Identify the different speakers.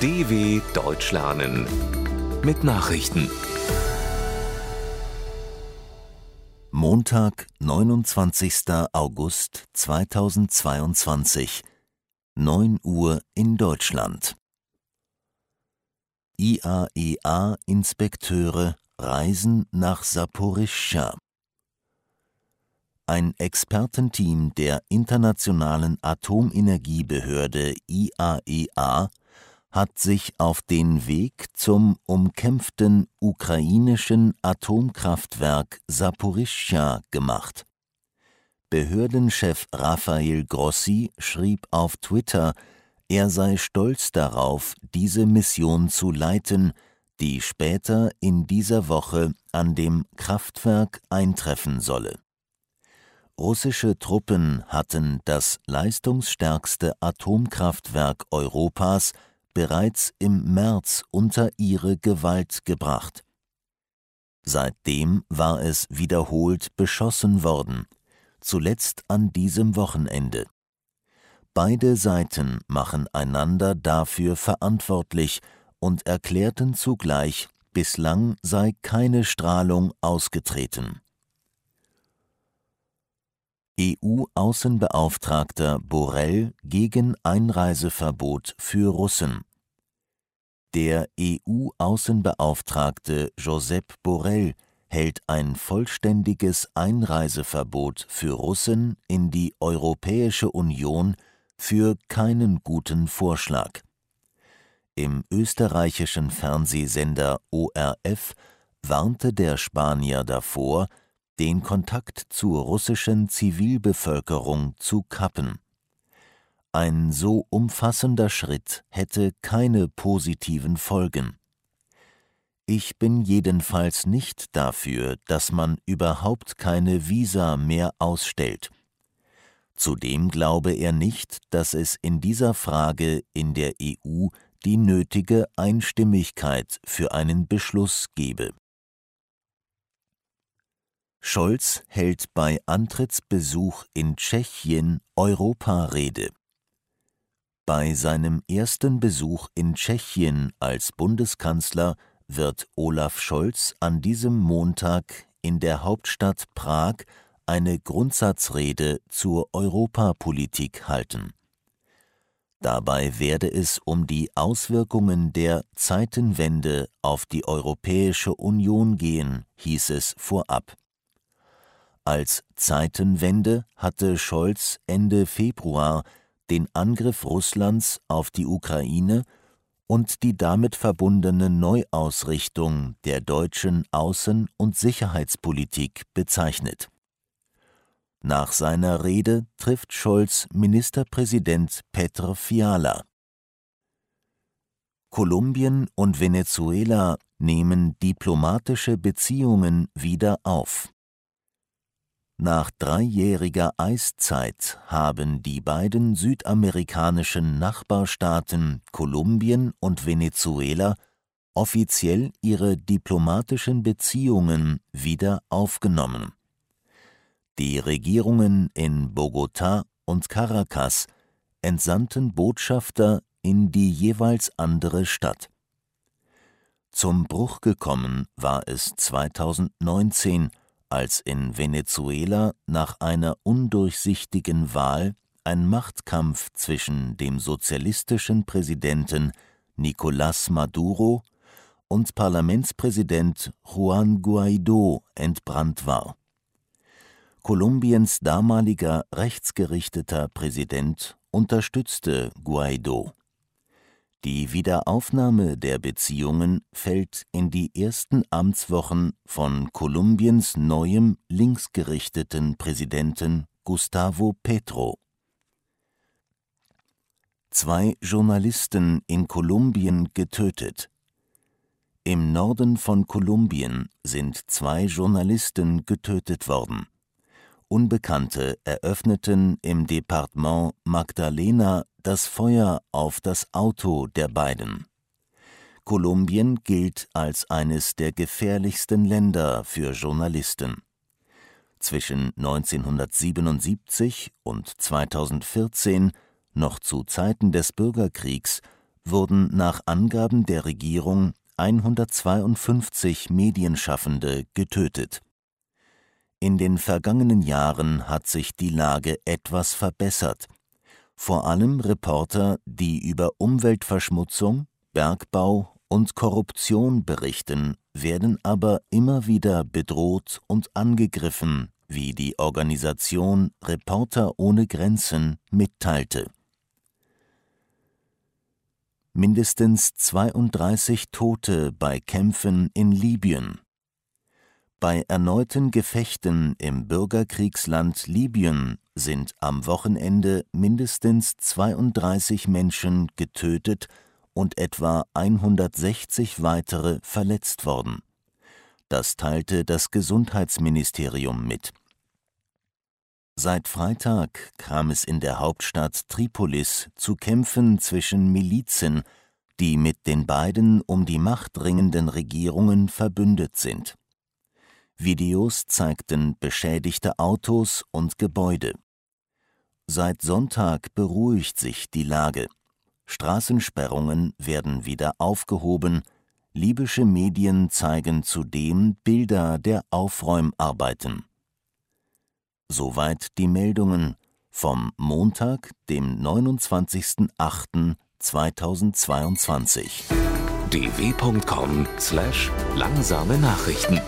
Speaker 1: DW Deutsch lernen mit Nachrichten.
Speaker 2: Montag, 29. August 2022, 9 Uhr in Deutschland. IAEA-Inspekteure reisen nach Saporischschja. Ein Expertenteam der Internationalen Atomenergiebehörde IAEA hat sich auf den Weg zum umkämpften ukrainischen Atomkraftwerk Saporischschja gemacht. Behördenchef Rafael Grossi schrieb auf Twitter, er sei stolz darauf, diese Mission zu leiten, die später in dieser Woche an dem Kraftwerk eintreffen solle. Russische Truppen hatten das leistungsstärkste Atomkraftwerk Europas bereits im März unter ihre Gewalt gebracht. Seitdem war es wiederholt beschossen worden, zuletzt an diesem Wochenende. Beide Seiten machen einander dafür verantwortlich und erklärten zugleich, bislang sei keine Strahlung ausgetreten. EU-Außenbeauftragter Borrell gegen Einreiseverbot für Russen. Der EU-Außenbeauftragte Josep Borrell hält ein vollständiges Einreiseverbot für Russen in die Europäische Union für keinen guten Vorschlag. Im österreichischen Fernsehsender ORF warnte der Spanier davor, den Kontakt zur russischen Zivilbevölkerung zu kappen. Ein so umfassender Schritt hätte keine positiven Folgen. Ich bin jedenfalls nicht dafür, dass man überhaupt keine Visa mehr ausstellt. Zudem glaube er nicht, dass es in dieser Frage in der EU die nötige Einstimmigkeit für einen Beschluss gebe. Scholz hält bei Antrittsbesuch in Tschechien Europarede. Bei seinem ersten Besuch in Tschechien als Bundeskanzler wird Olaf Scholz an diesem Montag in der Hauptstadt Prag eine Grundsatzrede zur Europapolitik halten. Dabei werde es um die Auswirkungen der Zeitenwende auf die Europäische Union gehen, hieß es vorab. Als Zeitenwende hatte Scholz Ende Februar den Angriff Russlands auf die Ukraine und die damit verbundene Neuausrichtung der deutschen Außen- und Sicherheitspolitik bezeichnet. Nach seiner Rede trifft Scholz Ministerpräsident Petr Fiala. Kolumbien und Venezuela nehmen diplomatische Beziehungen wieder auf. Nach dreijähriger Eiszeit haben die beiden südamerikanischen Nachbarstaaten Kolumbien und Venezuela offiziell ihre diplomatischen Beziehungen wieder aufgenommen. Die Regierungen in Bogotá und Caracas entsandten Botschafter in die jeweils andere Stadt. Zum Bruch gekommen war es 2019, als in Venezuela nach einer undurchsichtigen Wahl ein Machtkampf zwischen dem sozialistischen Präsidenten Nicolás Maduro und Parlamentspräsident Juan Guaidó entbrannt war. Kolumbiens damaliger rechtsgerichteter Präsident unterstützte Guaidó. Die Wiederaufnahme der Beziehungen fällt in die ersten Amtswochen von Kolumbiens neuem linksgerichteten Präsidenten Gustavo Petro. Zwei Journalisten in Kolumbien getötet. Im Norden von Kolumbien sind zwei Journalisten getötet worden. Unbekannte eröffneten im Departement Magdalena das Feuer auf das Auto der beiden. Kolumbien gilt als eines der gefährlichsten Länder für Journalisten. Zwischen 1977 und 2014, noch zu Zeiten des Bürgerkriegs, wurden nach Angaben der Regierung 152 Medienschaffende getötet. In den vergangenen Jahren hat sich die Lage etwas verbessert. Vor allem Reporter, die über Umweltverschmutzung, Bergbau und Korruption berichten, werden aber immer wieder bedroht und angegriffen, wie die Organisation Reporter ohne Grenzen mitteilte. Mindestens 32 Tote bei Kämpfen in Libyen bei erneuten Gefechten im Bürgerkriegsland Libyen sind am Wochenende mindestens 32 Menschen getötet und etwa 160 weitere verletzt worden. Das teilte das Gesundheitsministerium mit. Seit Freitag kam es in der Hauptstadt Tripolis zu Kämpfen zwischen Milizen, die mit den beiden um die Macht ringenden Regierungen verbündet sind Videos zeigten beschädigte Autos und Gebäude. Seit Sonntag beruhigt sich die Lage. Straßensperrungen werden wieder aufgehoben, libysche Medien zeigen zudem Bilder der Aufräumarbeiten. Soweit die Meldungen vom Montag, dem 29.08.2022.
Speaker 1: dw.com/langsame Nachrichten